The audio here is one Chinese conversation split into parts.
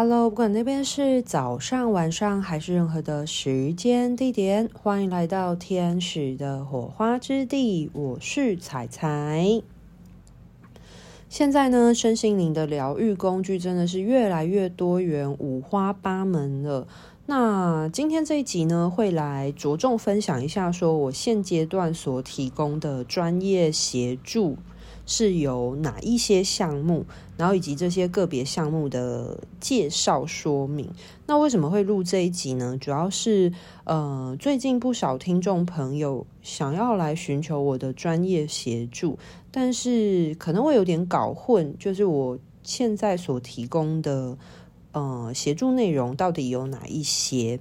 Hello，不管那边是早上、晚上还是任何的时间地点，欢迎来到天使的火花之地。我是彩彩。现在呢，身心灵的疗愈工具真的是越来越多元、五花八门了。那今天这一集呢，会来着重分享一下，说我现阶段所提供的专业协助。是有哪一些项目，然后以及这些个别项目的介绍说明。那为什么会录这一集呢？主要是呃，最近不少听众朋友想要来寻求我的专业协助，但是可能会有点搞混，就是我现在所提供的呃协助内容到底有哪一些？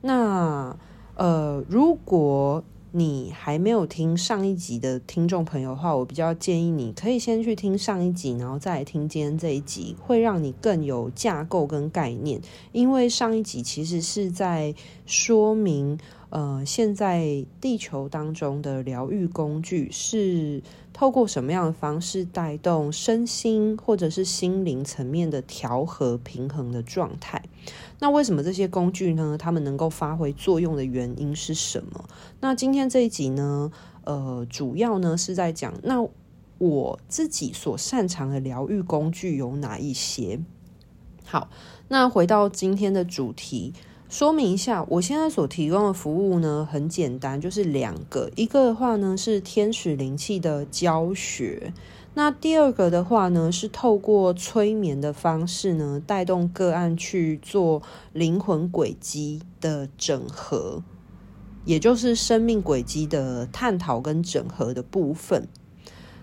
那呃，如果你还没有听上一集的听众朋友的话，我比较建议你可以先去听上一集，然后再来听今天这一集，会让你更有架构跟概念。因为上一集其实是在说明，呃，现在地球当中的疗愈工具是透过什么样的方式带动身心或者是心灵层面的调和平衡的状态。那为什么这些工具呢？它们能够发挥作用的原因是什么？那今天这一集呢，呃，主要呢是在讲，那我自己所擅长的疗愈工具有哪一些？好，那回到今天的主题，说明一下，我现在所提供的服务呢，很简单，就是两个，一个的话呢是天使灵气的教学。那第二个的话呢，是透过催眠的方式呢，带动个案去做灵魂轨迹的整合，也就是生命轨迹的探讨跟整合的部分。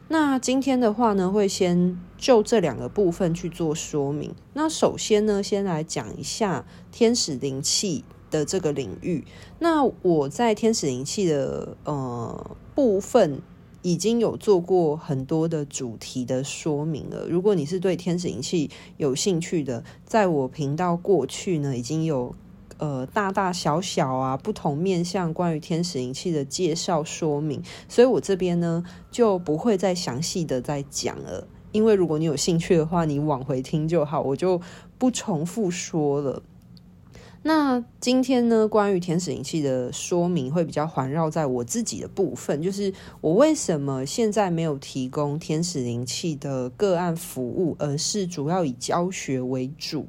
那今天的话呢，会先就这两个部分去做说明。那首先呢，先来讲一下天使灵气的这个领域。那我在天使灵气的呃部分。已经有做过很多的主题的说明了。如果你是对天使灵气有兴趣的，在我频道过去呢，已经有呃大大小小啊不同面向关于天使灵气的介绍说明，所以我这边呢就不会再详细的再讲了。因为如果你有兴趣的话，你往回听就好，我就不重复说了。那今天呢，关于天使灵气的说明会比较环绕在我自己的部分，就是我为什么现在没有提供天使灵气的个案服务，而是主要以教学为主。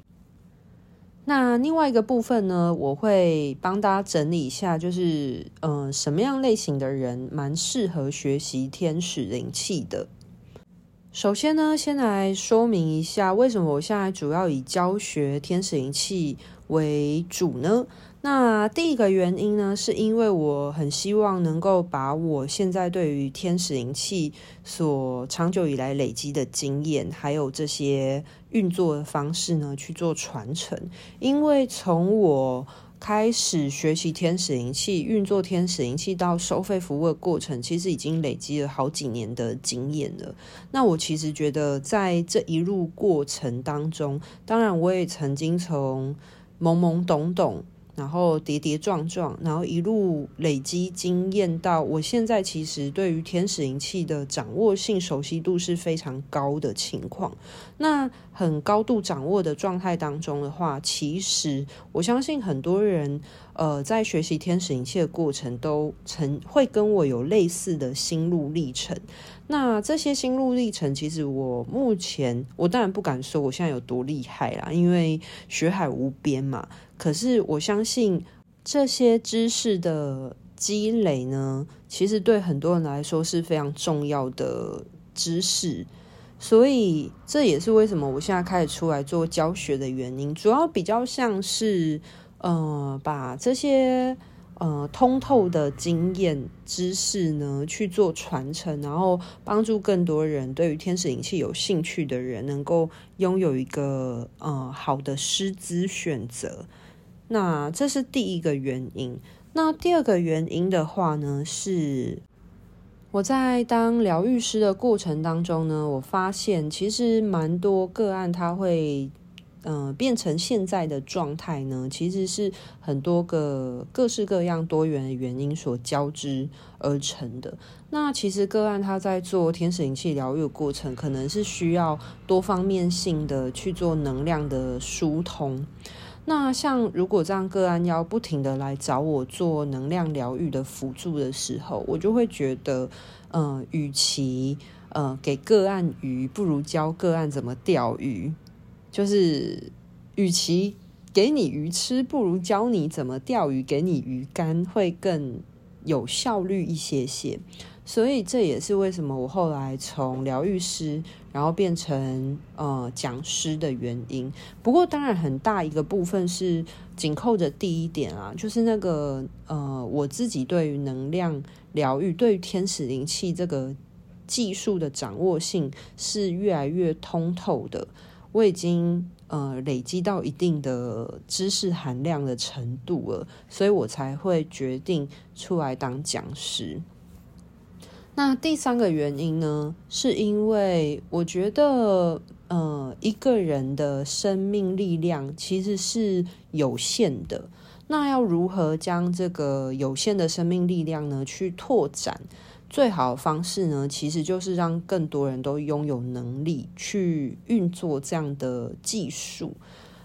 那另外一个部分呢，我会帮大家整理一下，就是嗯、什么样类型的人蛮适合学习天使灵气的。首先呢，先来说明一下为什么我现在主要以教学天使灵气为主呢？那第一个原因呢，是因为我很希望能够把我现在对于天使灵气所长久以来累积的经验，还有这些运作的方式呢，去做传承。因为从我开始学习天使灵气、运作天使灵气到收费服务的过程，其实已经累积了好几年的经验了。那我其实觉得，在这一路过程当中，当然我也曾经从懵懵懂懂，然后跌跌撞撞，然后一路累积经验到我现在，其实对于天使灵气的掌握性、熟悉度是非常高的情况。那很高度掌握的状态当中的话，其实我相信很多人，呃，在学习天使灵气的过程都曾会跟我有类似的心路历程。那这些心路历程，其实我目前我当然不敢说我现在有多厉害啦，因为学海无边嘛。可是我相信这些知识的积累呢，其实对很多人来说是非常重要的知识。所以这也是为什么我现在开始出来做教学的原因，主要比较像是呃，把这些。呃，通透的经验知识呢，去做传承，然后帮助更多人对于天使灵气有兴趣的人，能够拥有一个呃好的师资选择。那这是第一个原因。那第二个原因的话呢，是我在当疗愈师的过程当中呢，我发现其实蛮多个案他会。嗯、变成现在的状态呢，其实是很多个各式各样多元的原因所交织而成的。那其实个案他在做天使灵气疗愈的过程，可能是需要多方面性的去做能量的疏通。那像如果这样个案要不停的来找我做能量疗愈的辅助的时候，我就会觉得，嗯、与其呃给个案鱼，不如教个案怎么钓鱼。就是，与其给你鱼吃，不如教你怎么钓鱼，给你鱼竿会更有效率一些些。所以这也是为什么我后来从疗愈师，然后变成呃讲师的原因。不过当然很大一个部分是紧扣着第一点啊，就是那个呃我自己对于能量疗愈、对于天使灵气这个技术的掌握性是越来越通透的。我已经呃累积到一定的知识含量的程度了，所以我才会决定出来当讲师。那第三个原因呢，是因为我觉得，呃，一个人的生命力量其实是有限的。那要如何将这个有限的生命力量呢，去拓展？最好的方式呢，其实就是让更多人都拥有能力去运作这样的技术。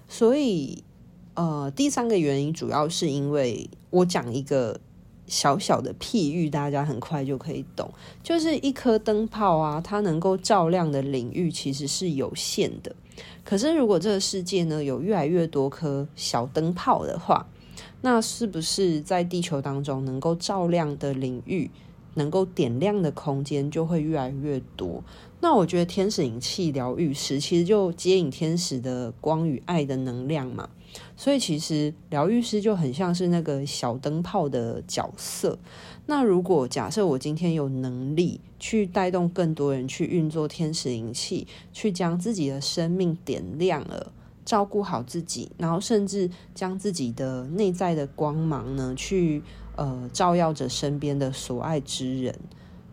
所以，呃，第三个原因主要是因为我讲一个。小小的譬喻，大家很快就可以懂。就是一颗灯泡啊，它能够照亮的领域其实是有限的。可是，如果这个世界呢，有越来越多颗小灯泡的话，那是不是在地球当中能够照亮的领域，能够点亮的空间就会越来越多？那我觉得天使灵气疗愈师其实就接引天使的光与爱的能量嘛。所以其实疗愈师就很像是那个小灯泡的角色。那如果假设我今天有能力去带动更多人去运作天使灵气，去将自己的生命点亮了，照顾好自己，然后甚至将自己的内在的光芒呢，去呃照耀着身边的所爱之人，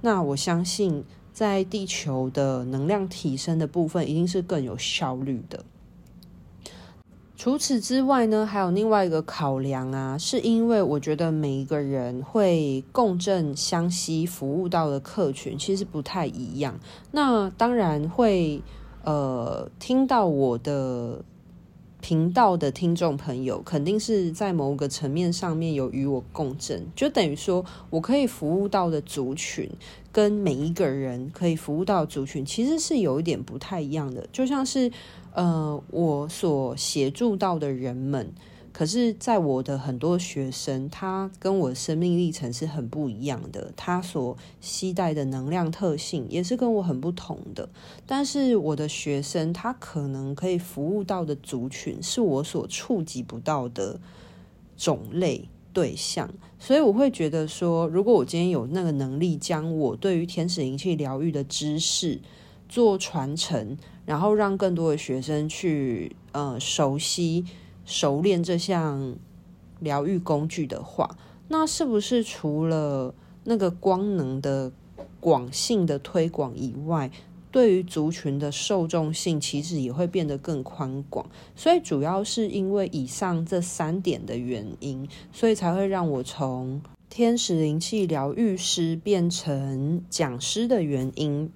那我相信在地球的能量提升的部分，一定是更有效率的。除此之外呢，还有另外一个考量啊，是因为我觉得每一个人会共振相吸服务到的客群其实不太一样。那当然会呃听到我的频道的听众朋友，肯定是在某个层面上面有与我共振，就等于说我可以服务到的族群，跟每一个人可以服务到的族群，其实是有一点不太一样的，就像是。呃，我所协助到的人们，可是，在我的很多学生，他跟我生命历程是很不一样的，他所携带的能量特性也是跟我很不同的。但是，我的学生他可能可以服务到的族群，是我所触及不到的种类对象，所以我会觉得说，如果我今天有那个能力，将我对于天使灵气疗愈的知识做传承。然后让更多的学生去呃熟悉、熟练这项疗愈工具的话，那是不是除了那个光能的广性的推广以外，对于族群的受众性其实也会变得更宽广？所以主要是因为以上这三点的原因，所以才会让我从天使灵气疗愈师变成讲师的原因。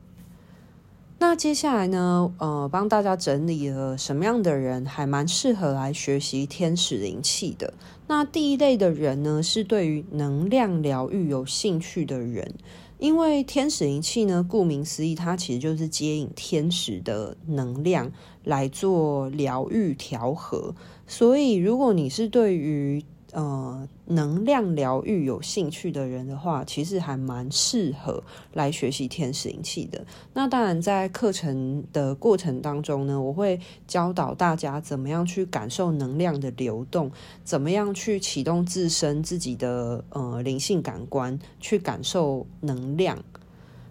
那接下来呢，呃，帮大家整理了什么样的人还蛮适合来学习天使灵气的。那第一类的人呢，是对于能量疗愈有兴趣的人，因为天使灵气呢，顾名思义，它其实就是接引天使的能量来做疗愈调和。所以，如果你是对于呃，能量疗愈有兴趣的人的话，其实还蛮适合来学习天使灵气的。那当然，在课程的过程当中呢，我会教导大家怎么样去感受能量的流动，怎么样去启动自身自己的呃灵性感官，去感受能量。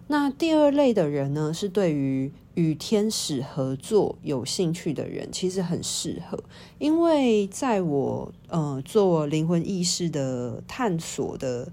那第二类的人呢，是对于与天使合作有兴趣的人，其实很适合，因为在我呃做灵魂意识的探索的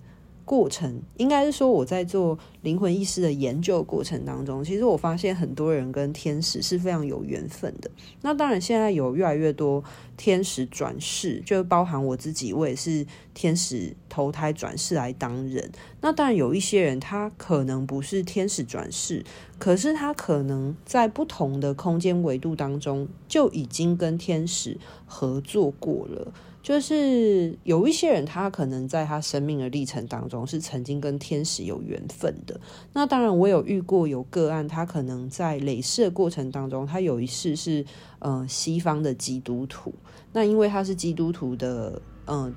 过程，应该是说我在做灵魂意识的研究过程当中，其实我发现很多人跟天使是非常有缘分的。那当然，现在有越来越多天使转世，就包含我自己，我也是天使投胎转世来当人。那当然，有一些人他可能不是天使转世，可是他可能在不同的空间维度当中就已经跟天使合作过了。就是有一些人，他可能在他生命的历程当中是曾经跟天使有缘分的。那当然，我有遇过有个案，他可能在累世的过程当中，他有一世是呃西方的基督徒。那因为他是基督徒的，嗯、呃，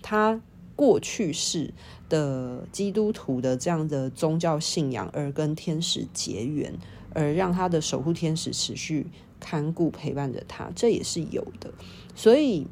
他过去世的基督徒的这样的宗教信仰，而跟天使结缘，而让他的守护天使持续看顾陪伴着他，这也是有的。所以。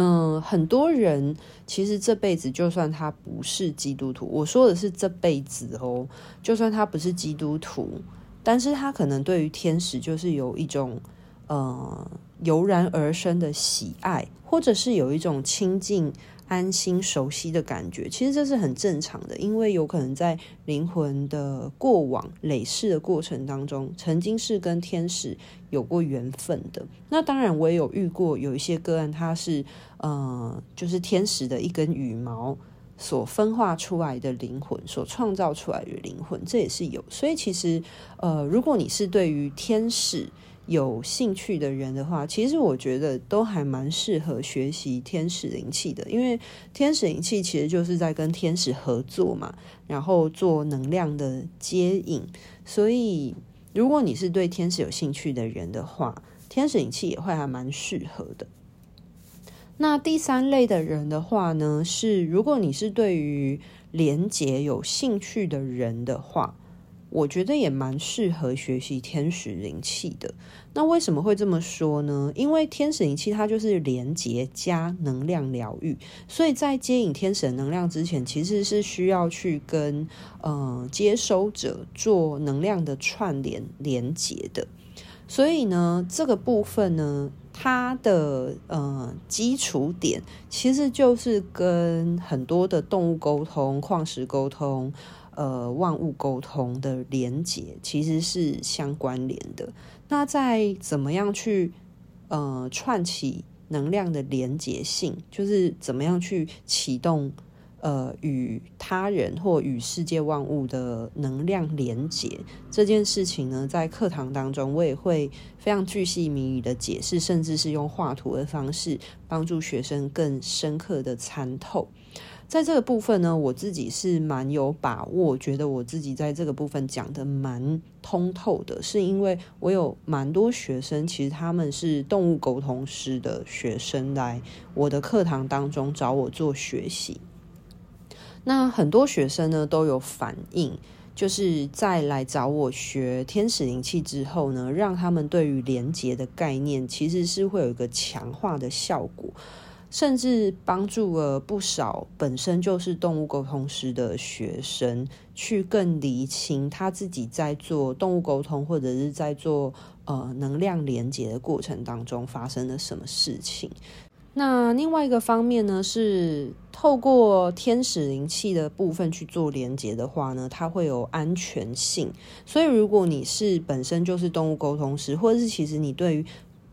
嗯，很多人其实这辈子就算他不是基督徒，我说的是这辈子哦，就算他不是基督徒，但是他可能对于天使就是有一种呃油然而生的喜爱，或者是有一种亲近。安心、熟悉的感觉，其实这是很正常的，因为有可能在灵魂的过往累世的过程当中，曾经是跟天使有过缘分的。那当然，我也有遇过有一些个案，它是呃，就是天使的一根羽毛所分化出来的灵魂，所创造出来的灵魂，这也是有。所以其实呃，如果你是对于天使，有兴趣的人的话，其实我觉得都还蛮适合学习天使灵气的，因为天使灵气其实就是在跟天使合作嘛，然后做能量的接引。所以，如果你是对天使有兴趣的人的话，天使灵气也会还蛮适合的。那第三类的人的话呢，是如果你是对于连接有兴趣的人的话。我觉得也蛮适合学习天使灵气的。那为什么会这么说呢？因为天使灵气它就是连接加能量疗愈，所以在接引天使能量之前，其实是需要去跟呃接收者做能量的串联连接的。所以呢，这个部分呢，它的呃基础点其实就是跟很多的动物沟通、矿石沟通。呃，万物沟通的连接其实是相关联的。那在怎么样去呃串起能量的连接性，就是怎么样去启动呃与他人或与世界万物的能量连接这件事情呢？在课堂当中，我也会非常巨细靡遗的解释，甚至是用画图的方式帮助学生更深刻的参透。在这个部分呢，我自己是蛮有把握，觉得我自己在这个部分讲得蛮通透的，是因为我有蛮多学生，其实他们是动物沟通师的学生，来我的课堂当中找我做学习。那很多学生呢都有反应，就是在来找我学天使灵气之后呢，让他们对于连结的概念其实是会有一个强化的效果。甚至帮助了不少本身就是动物沟通师的学生，去更厘清他自己在做动物沟通或者是在做呃能量连接的过程当中发生了什么事情。那另外一个方面呢，是透过天使灵气的部分去做连接的话呢，它会有安全性。所以如果你是本身就是动物沟通师，或者是其实你对于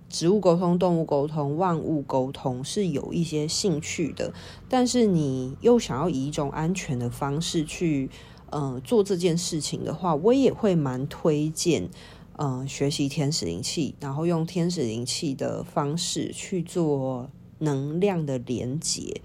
植物沟通、动物沟通、万物沟通是有一些兴趣的，但是你又想要以一种安全的方式去，呃，做这件事情的话，我也会蛮推荐，呃，学习天使灵气，然后用天使灵气的方式去做能量的连接。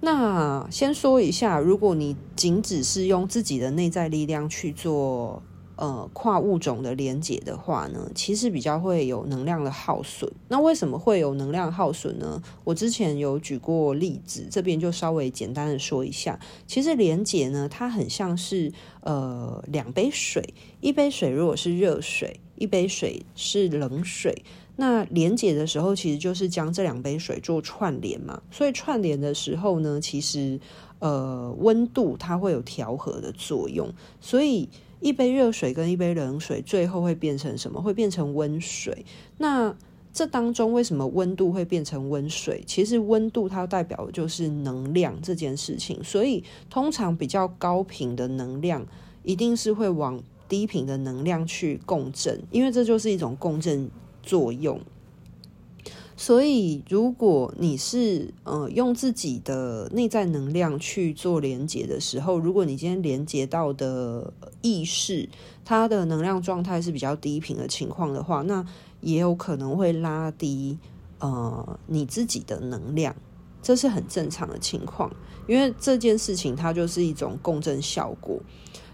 那先说一下，如果你仅只是用自己的内在力量去做。呃，跨物种的连结的话呢，其实比较会有能量的耗损。那为什么会有能量耗损呢？我之前有举过例子，这边就稍微简单的说一下。其实连结呢，它很像是呃两杯水，一杯水如果是热水，一杯水是冷水，那连结的时候其实就是将这两杯水做串联嘛。所以串联的时候呢，其实呃温度它会有调和的作用，所以。一杯热水跟一杯冷水，最后会变成什么？会变成温水。那这当中为什么温度会变成温水？其实温度它代表的就是能量这件事情，所以通常比较高频的能量一定是会往低频的能量去共振，因为这就是一种共振作用。所以，如果你是呃用自己的内在能量去做连接的时候，如果你今天连接到的意识，它的能量状态是比较低频的情况的话，那也有可能会拉低呃你自己的能量，这是很正常的情况，因为这件事情它就是一种共振效果。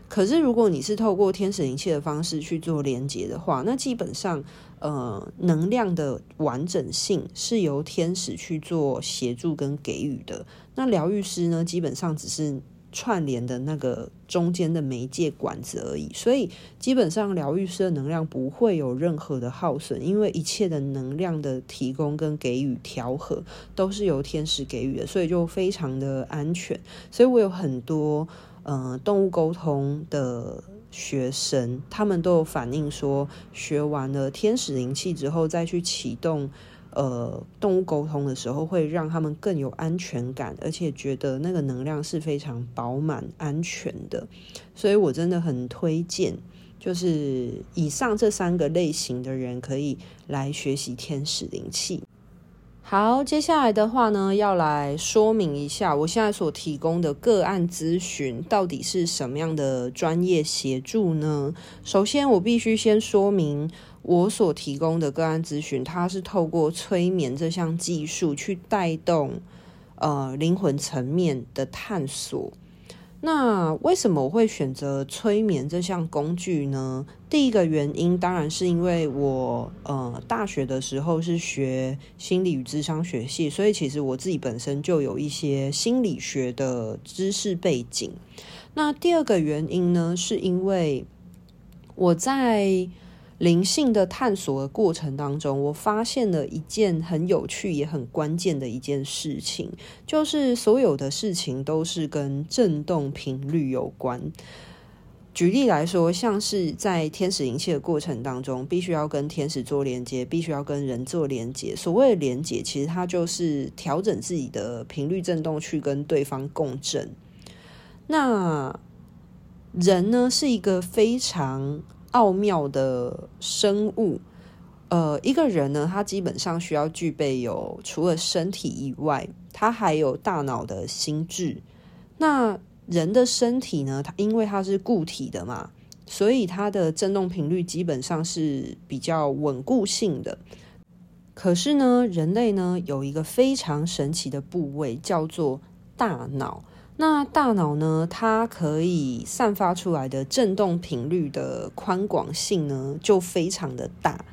可是，如果你是透过天使灵气的方式去做连接的话，那基本上，呃，能量的完整性是由天使去做协助跟给予的。那疗愈师呢，基本上只是串联的那个中间的媒介管子而已。所以，基本上疗愈师的能量不会有任何的耗损，因为一切的能量的提供跟给予调和都是由天使给予的，所以就非常的安全。所以我有很多。呃，动物沟通的学生，他们都有反映说，学完了天使灵气之后，再去启动呃动物沟通的时候，会让他们更有安全感，而且觉得那个能量是非常饱满、安全的。所以我真的很推荐，就是以上这三个类型的人可以来学习天使灵气。好，接下来的话呢，要来说明一下我现在所提供的个案咨询到底是什么样的专业协助呢？首先，我必须先说明我所提供的个案咨询，它是透过催眠这项技术去带动呃灵魂层面的探索。那为什么我会选择催眠这项工具呢？第一个原因当然是因为我呃大学的时候是学心理与智商学系，所以其实我自己本身就有一些心理学的知识背景。那第二个原因呢，是因为我在灵性的探索的过程当中，我发现了一件很有趣也很关键的一件事情，就是所有的事情都是跟振动频率有关。举例来说，像是在天使灵气的过程当中，必须要跟天使做连接，必须要跟人做连接。所谓的连接，其实它就是调整自己的频率振动，去跟对方共振。那人呢，是一个非常奥妙的生物，呃，一个人呢，他基本上需要具备有除了身体以外，他还有大脑的心智。那人的身体呢，它因为它是固体的嘛，所以它的振动频率基本上是比较稳固性的。可是呢，人类呢有一个非常神奇的部位，叫做大脑。那大脑呢，它可以散发出来的振动频率的宽广性呢，就非常的大。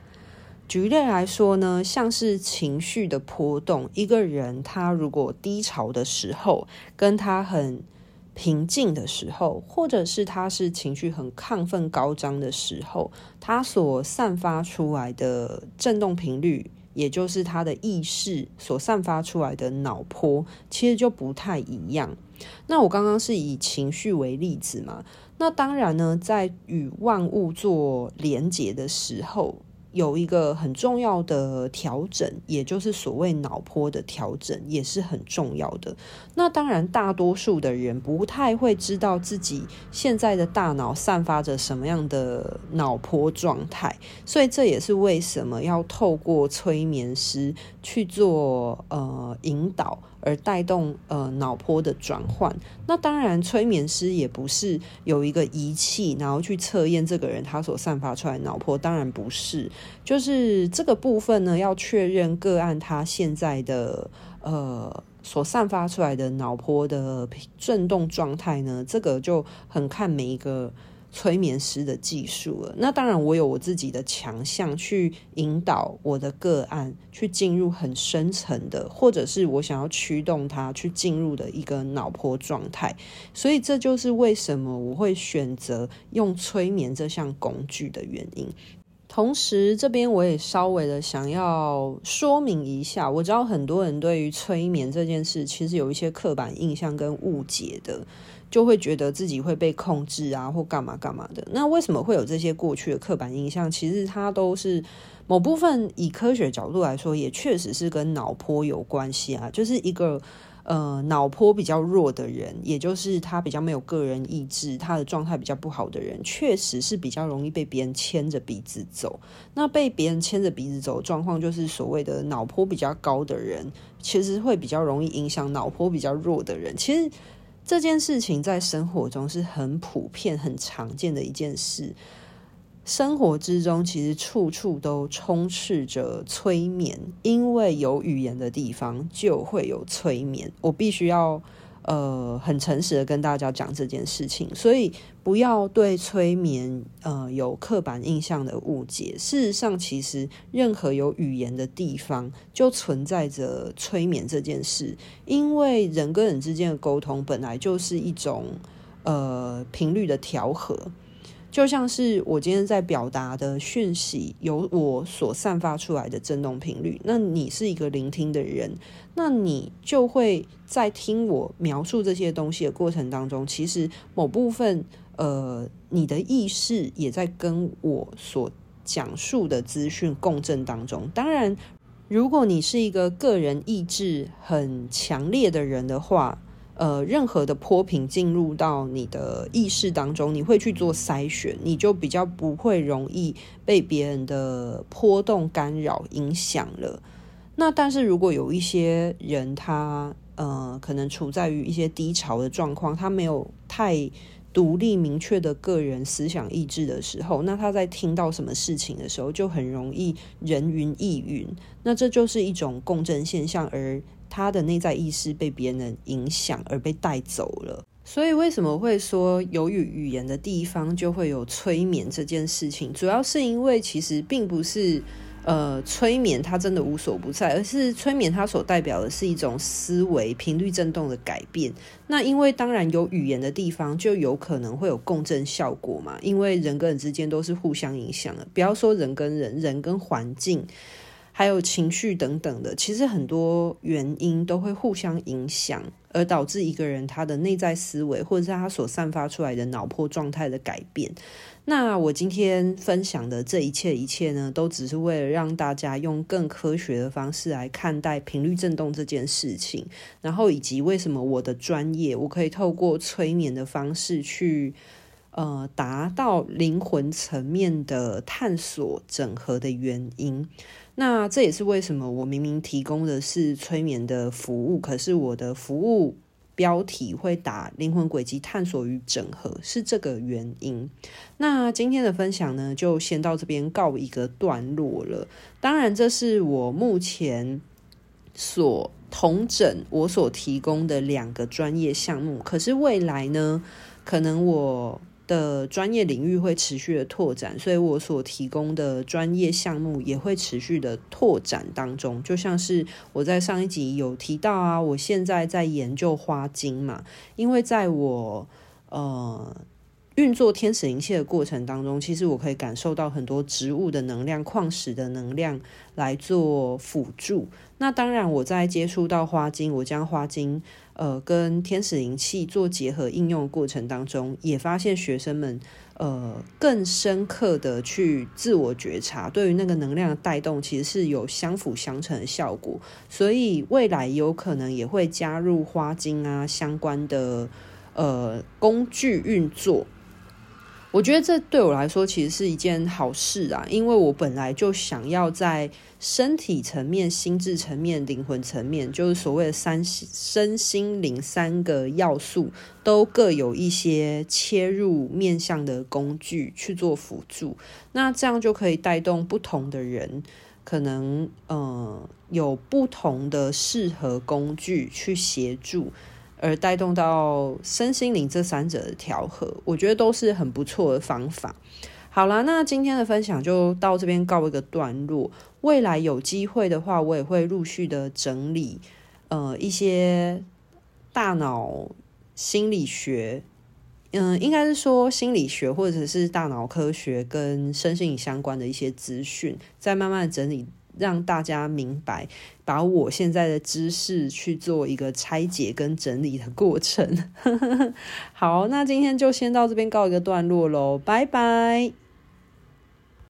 举例来说呢，像是情绪的波动，一个人他如果低潮的时候，跟他很平静的时候，或者是他是情绪很亢奋高涨的时候，他所散发出来的振动频率。也就是他的意识所散发出来的脑波，其实就不太一样。那我刚刚是以情绪为例子嘛，那当然呢，在与万物做连结的时候。有一个很重要的调整，也就是所谓脑波的调整，也是很重要的。那当然，大多数的人不太会知道自己现在的大脑散发着什么样的脑波状态，所以这也是为什么要透过催眠师去做呃引导。而带动呃脑波的转换，那当然催眠师也不是有一个仪器，然后去测验这个人他所散发出来的脑波，当然不是，就是这个部分呢，要确认个案他现在的呃所散发出来的脑波的震动状态呢，这个就很看每一个。催眠师的技术了，那当然我有我自己的强项，去引导我的个案去进入很深层的，或者是我想要驱动他去进入的一个脑波状态。所以这就是为什么我会选择用催眠这项工具的原因。同时，这边我也稍微的想要说明一下，我知道很多人对于催眠这件事其实有一些刻板印象跟误解的。就会觉得自己会被控制啊，或干嘛干嘛的。那为什么会有这些过去的刻板印象？其实它都是某部分以科学角度来说，也确实是跟脑波有关系啊，就是一个。呃，脑波比较弱的人，也就是他比较没有个人意志，他的状态比较不好的人，确实是比较容易被别人牵着鼻子走。那被别人牵着鼻子走的状况，就是所谓的脑波比较高的人，其实会比较容易影响脑波比较弱的人。其实这件事情在生活中是很普遍、很常见的一件事。生活之中，其实处处都充斥着催眠，因为有语言的地方就会有催眠。我必须要呃很诚实的跟大家讲这件事情，所以不要对催眠呃有刻板印象的误解。事实上，其实任何有语言的地方就存在着催眠这件事，因为人跟人之间的沟通本来就是一种呃频率的调和。就像是我今天在表达的讯息，由我所散发出来的振动频率。那你是一个聆听的人，那你就会在听我描述这些东西的过程当中，其实某部分呃，你的意识也在跟我所讲述的资讯共振当中。当然，如果你是一个个人意志很强烈的人的话。呃，任何的波频进入到你的意识当中，你会去做筛选，你就比较不会容易被别人的波动干扰影响了。那但是如果有一些人他呃，可能处在于一些低潮的状况，他没有太独立明确的个人思想意志的时候，那他在听到什么事情的时候，就很容易人云亦云。那这就是一种共振现象，而。他的内在意识被别人影响而被带走了，所以为什么会说有语语言的地方就会有催眠这件事情？主要是因为其实并不是呃催眠它真的无所不在，而是催眠它所代表的是一种思维频率振动的改变。那因为当然有语言的地方就有可能会有共振效果嘛，因为人跟人之间都是互相影响的，不要说人跟人，人跟环境。还有情绪等等的，其实很多原因都会互相影响，而导致一个人他的内在思维，或者是他所散发出来的脑波状态的改变。那我今天分享的这一切一切呢，都只是为了让大家用更科学的方式来看待频率振动这件事情，然后以及为什么我的专业，我可以透过催眠的方式去。呃，达到灵魂层面的探索整合的原因，那这也是为什么我明明提供的是催眠的服务，可是我的服务标题会打灵魂轨迹探索与整合，是这个原因。那今天的分享呢，就先到这边告一个段落了。当然，这是我目前所统整我所提供的两个专业项目，可是未来呢，可能我。的专业领域会持续的拓展，所以我所提供的专业项目也会持续的拓展当中。就像是我在上一集有提到啊，我现在在研究花精嘛，因为在我呃运作天使灵气的过程当中，其实我可以感受到很多植物的能量、矿石的能量来做辅助。那当然，我在接触到花精，我将花精。呃，跟天使灵气做结合应用的过程当中，也发现学生们呃更深刻的去自我觉察，对于那个能量的带动，其实是有相辅相成的效果。所以未来有可能也会加入花精啊相关的呃工具运作。我觉得这对我来说其实是一件好事啊，因为我本来就想要在身体层面、心智层面、灵魂层面，就是所谓的三身心灵三个要素，都各有一些切入面向的工具去做辅助。那这样就可以带动不同的人，可能呃有不同的适合工具去协助。而带动到身心灵这三者的调和，我觉得都是很不错的方法。好啦，那今天的分享就到这边告一个段落。未来有机会的话，我也会陆续的整理，呃，一些大脑心理学，嗯、呃，应该是说心理学或者是大脑科学跟身心灵相关的一些资讯，再慢慢整理。让大家明白，把我现在的知识去做一个拆解跟整理的过程。好，那今天就先到这边告一个段落喽，拜拜。